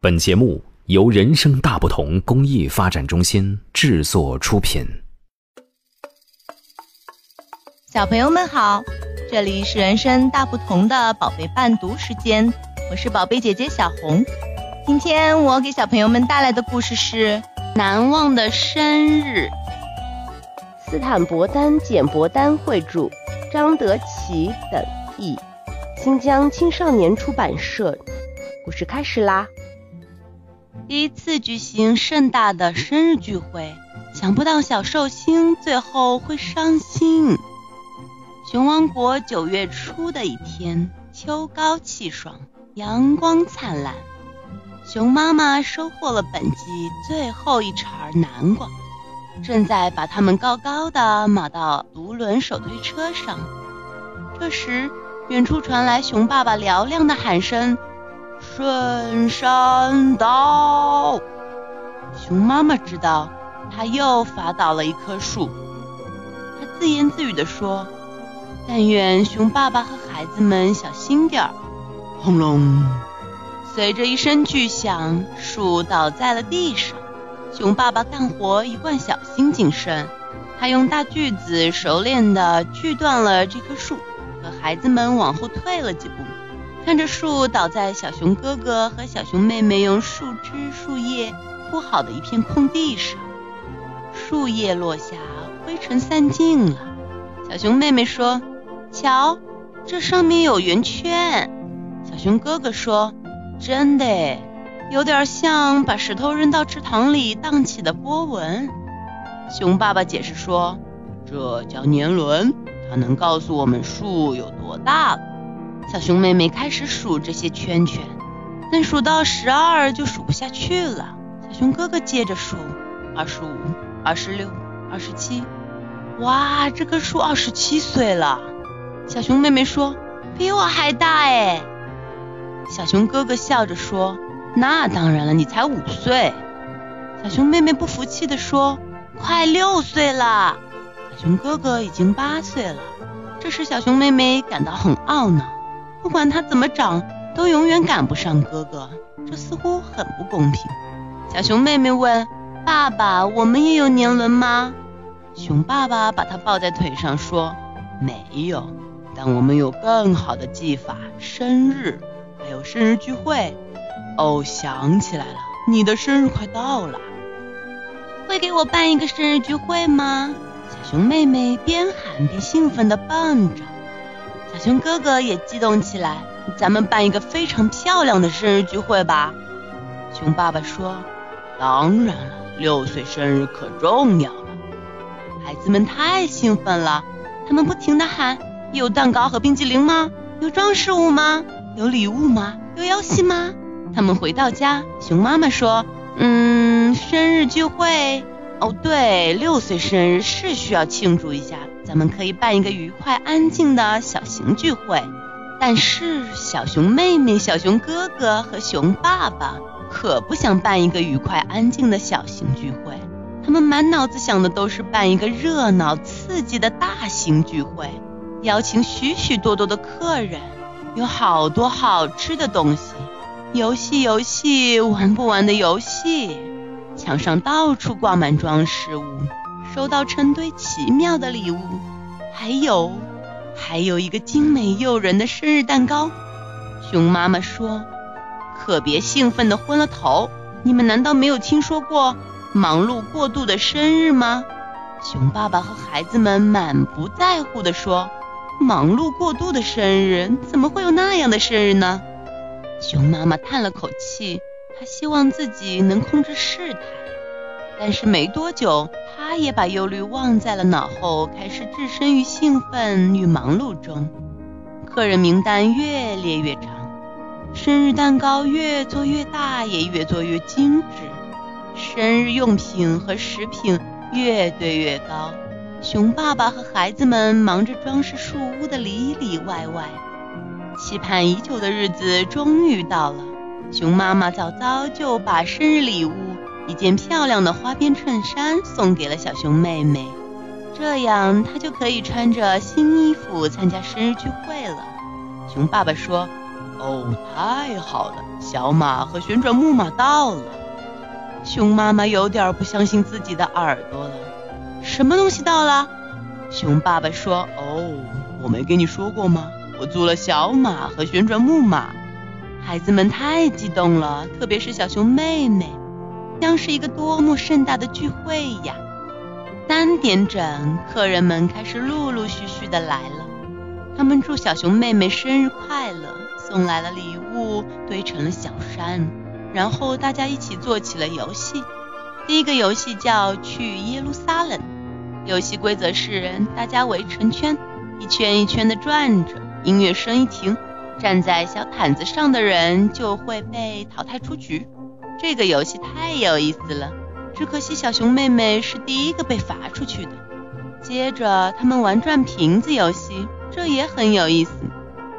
本节目由人生大不同公益发展中心制作出品。小朋友们好，这里是人生大不同的宝贝伴读时间，我是宝贝姐姐小红。今天我给小朋友们带来的故事是《难忘的生日》。斯坦伯丹简伯丹绘著，张德奇等译，新疆青少年出版社。故事开始啦！第一次举行盛大的生日聚会，想不到小寿星最后会伤心。熊王国九月初的一天，秋高气爽，阳光灿烂。熊妈妈收获了本季最后一茬南瓜，正在把它们高高的码到独轮手推车上。这时，远处传来熊爸爸嘹亮的喊声。顺山倒，熊妈妈知道他又伐倒了一棵树。他自言自语地说：“但愿熊爸爸和孩子们小心点儿。”轰隆！随着一声巨响，树倒在了地上。熊爸爸干活一贯小心谨慎，他用大锯子熟练地锯断了这棵树，和孩子们往后退了几步。看着树倒在小熊哥哥和小熊妹妹用树枝、树叶铺好的一片空地上，树叶落下，灰尘散尽了。小熊妹妹说：“瞧，这上面有圆圈。”小熊哥哥说：“真的，有点像把石头扔到池塘里荡起的波纹。”熊爸爸解释说：“这叫年轮，它能告诉我们树有多大了。”小熊妹妹开始数这些圈圈，但数到十二就数不下去了。小熊哥哥接着数：二十五、二十六、二十七。哇，这棵树二十七岁了！小熊妹妹说：“比我还大哎！”小熊哥哥笑着说：“那当然了，你才五岁。”小熊妹妹不服气地说：“快六岁了！”小熊哥哥已经八岁了。这时，小熊妹妹感到很懊恼。不管他怎么长，都永远赶不上哥哥，这似乎很不公平。小熊妹妹问：“爸爸，我们也有年轮吗？”熊爸爸把她抱在腿上说：“没有，但我们有更好的技法——生日，还有生日聚会。哦，想起来了，你的生日快到了，会给我办一个生日聚会吗？”小熊妹妹边喊边兴奋地蹦着。小熊哥哥也激动起来，咱们办一个非常漂亮的生日聚会吧。熊爸爸说：“当然了，六岁生日可重要了。”孩子们太兴奋了，他们不停地喊：“有蛋糕和冰激凌吗？有装饰物吗？有礼物吗？有游戏吗？”他们回到家，熊妈妈说：“嗯，生日聚会。哦，对，六岁生日是需要庆祝一下。”咱们可以办一个愉快安静的小型聚会，但是小熊妹妹、小熊哥哥和熊爸爸可不想办一个愉快安静的小型聚会，他们满脑子想的都是办一个热闹刺激的大型聚会，邀请许许多多的客人，有好多好吃的东西，游戏游戏玩不完的游戏，墙上到处挂满装饰物。收到成堆奇妙的礼物，还有，还有一个精美诱人的生日蛋糕。熊妈妈说：“可别兴奋的昏了头！你们难道没有听说过忙碌过度的生日吗？”熊爸爸和孩子们满不在乎地说：“忙碌过度的生日，怎么会有那样的生日呢？”熊妈妈叹了口气，他希望自己能控制事态。但是没多久，他也把忧虑忘在了脑后，开始置身于兴奋与忙碌中。客人名单越列越长，生日蛋糕越做越大，也越做越精致。生日用品和食品越堆越高。熊爸爸和孩子们忙着装饰树屋的里里外外。期盼已久的日子终于到了，熊妈妈早早就把生日礼物。一件漂亮的花边衬衫送给了小熊妹妹，这样她就可以穿着新衣服参加生日聚会了。熊爸爸说：“哦，太好了，小马和旋转木马到了。熊妈妈有点不相信自己的耳朵了。什么东西到了？熊爸爸说：“哦，我没跟你说过吗？我租了小马和旋转木马。”孩子们太激动了，特别是小熊妹妹，将是一个多么盛大的聚会呀！三点整，客人们开始陆陆续续的来了。他们祝小熊妹妹生日快乐，送来了礼物，堆成了小山。然后大家一起做起了游戏。第一个游戏叫去耶路撒冷。游戏规则是大家围成圈，一圈一圈的转着。音乐声一停。站在小毯子上的人就会被淘汰出局。这个游戏太有意思了，只可惜小熊妹妹是第一个被罚出去的。接着他们玩转瓶子游戏，这也很有意思。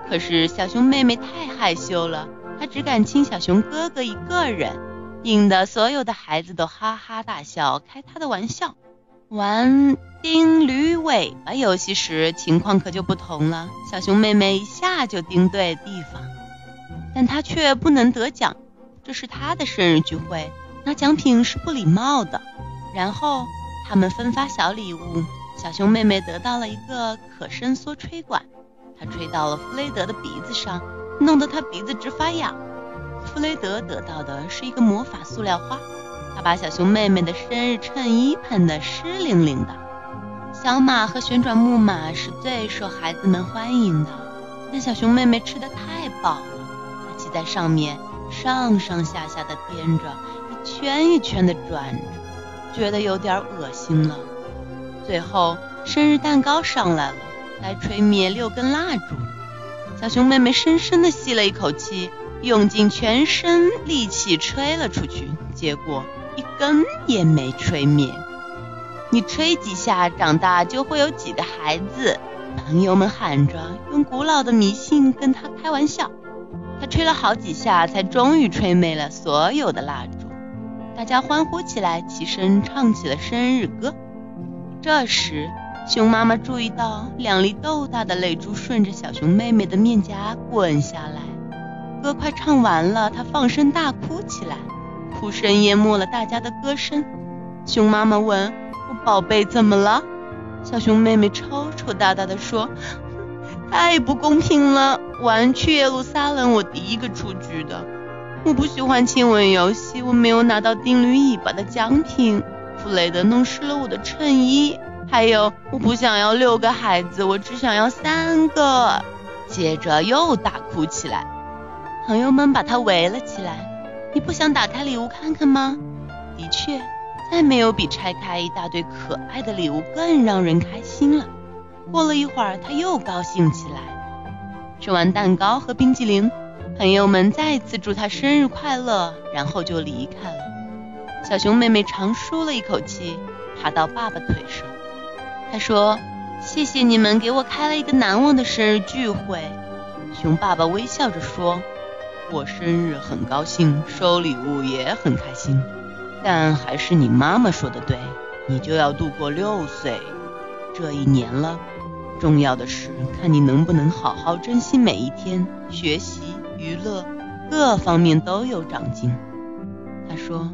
可是小熊妹妹太害羞了，她只敢亲小熊哥哥一个人，引得所有的孩子都哈哈大笑，开她的玩笑。玩钉驴尾巴游戏时，情况可就不同了。小熊妹妹一下就钉对地方，但她却不能得奖。这是她的生日聚会，拿奖品是不礼貌的。然后他们分发小礼物，小熊妹妹得到了一个可伸缩吹管，她吹到了弗雷德的鼻子上，弄得他鼻子直发痒。弗雷德得到的是一个魔法塑料花。他把小熊妹妹的生日衬衣喷得湿淋淋的。小马和旋转木马是最受孩子们欢迎的，但小熊妹妹吃的太饱了，她骑在上面上上下下的颠着，一圈一圈的转着，觉得有点恶心了。最后，生日蛋糕上来了，来吹灭六根蜡烛。小熊妹妹深深的吸了一口气，用尽全身力气吹了出去，结果。一根也没吹灭，你吹几下，长大就会有几个孩子。朋友们喊着，用古老的迷信跟他开玩笑。他吹了好几下，才终于吹灭了所有的蜡烛。大家欢呼起来，齐声唱起了生日歌。这时，熊妈妈注意到两粒豆大的泪珠顺着小熊妹妹的面颊滚下来。歌快唱完了，他放声大哭起来。哭声淹没了大家的歌声。熊妈妈问：“我宝贝怎么了？”小熊妹妹抽抽搭搭地说：“太不公平了！玩去耶路撒冷，我第一个出局的。我不喜欢亲吻游戏，我没有拿到定驴尾巴的奖品。弗雷德弄湿了我的衬衣。还有，我不想要六个孩子，我只想要三个。”接着又大哭起来。朋友们把她围了起来。你不想打开礼物看看吗？的确，再没有比拆开一大堆可爱的礼物更让人开心了。过了一会儿，他又高兴起来。吃完蛋糕和冰激凌，朋友们再次祝他生日快乐，然后就离开了。小熊妹妹长舒了一口气，爬到爸爸腿上。她说：“谢谢你们给我开了一个难忘的生日聚会。”熊爸爸微笑着说。过生日很高兴，收礼物也很开心，但还是你妈妈说的对，你就要度过六岁这一年了。重要的是看你能不能好好珍惜每一天，学习、娱乐各方面都有长进。他说：“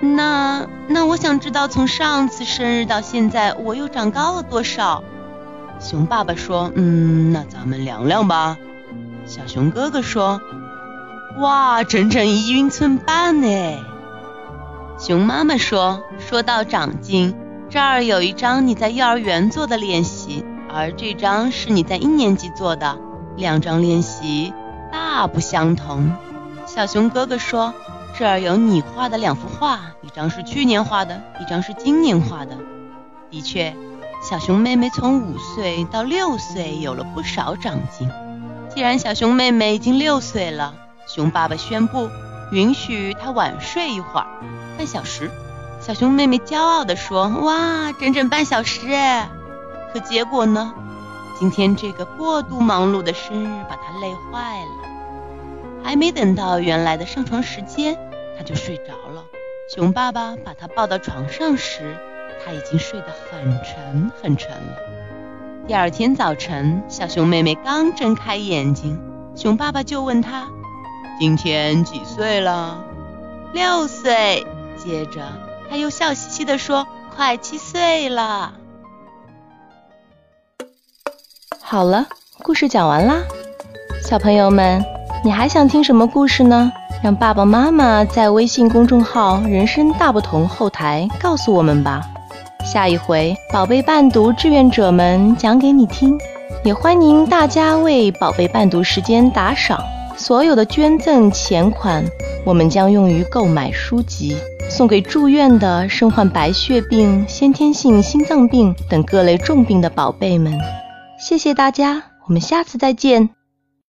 那那我想知道从上次生日到现在我又长高了多少？”熊爸爸说：“嗯，那咱们量量吧。”小熊哥哥说。哇，整整一英寸半呢！熊妈妈说：“说到长进，这儿有一张你在幼儿园做的练习，而这张是你在一年级做的，两张练习大不相同。”小熊哥哥说：“这儿有你画的两幅画，一张是去年画的，一张是今年画的。”的确，小熊妹妹从五岁到六岁有了不少长进。既然小熊妹妹已经六岁了，熊爸爸宣布允许他晚睡一会儿，半小时。小熊妹妹骄傲地说：“哇，整整半小时！”可结果呢？今天这个过度忙碌的生日把他累坏了。还没等到原来的上床时间，他就睡着了。熊爸爸把他抱到床上时，他已经睡得很沉很沉了。第二天早晨，小熊妹妹刚睁开眼睛。熊爸爸就问他：“今天几岁了？”“六岁。”接着他又笑嘻嘻地说：“快七岁了。”好了，故事讲完啦。小朋友们，你还想听什么故事呢？让爸爸妈妈在微信公众号“人生大不同”后台告诉我们吧。下一回宝贝伴读志愿者们讲给你听。也欢迎大家为宝贝伴读时间打赏，所有的捐赠钱款，我们将用于购买书籍，送给住院的身患白血病、先天性心脏病等各类重病的宝贝们。谢谢大家，我们下次再见。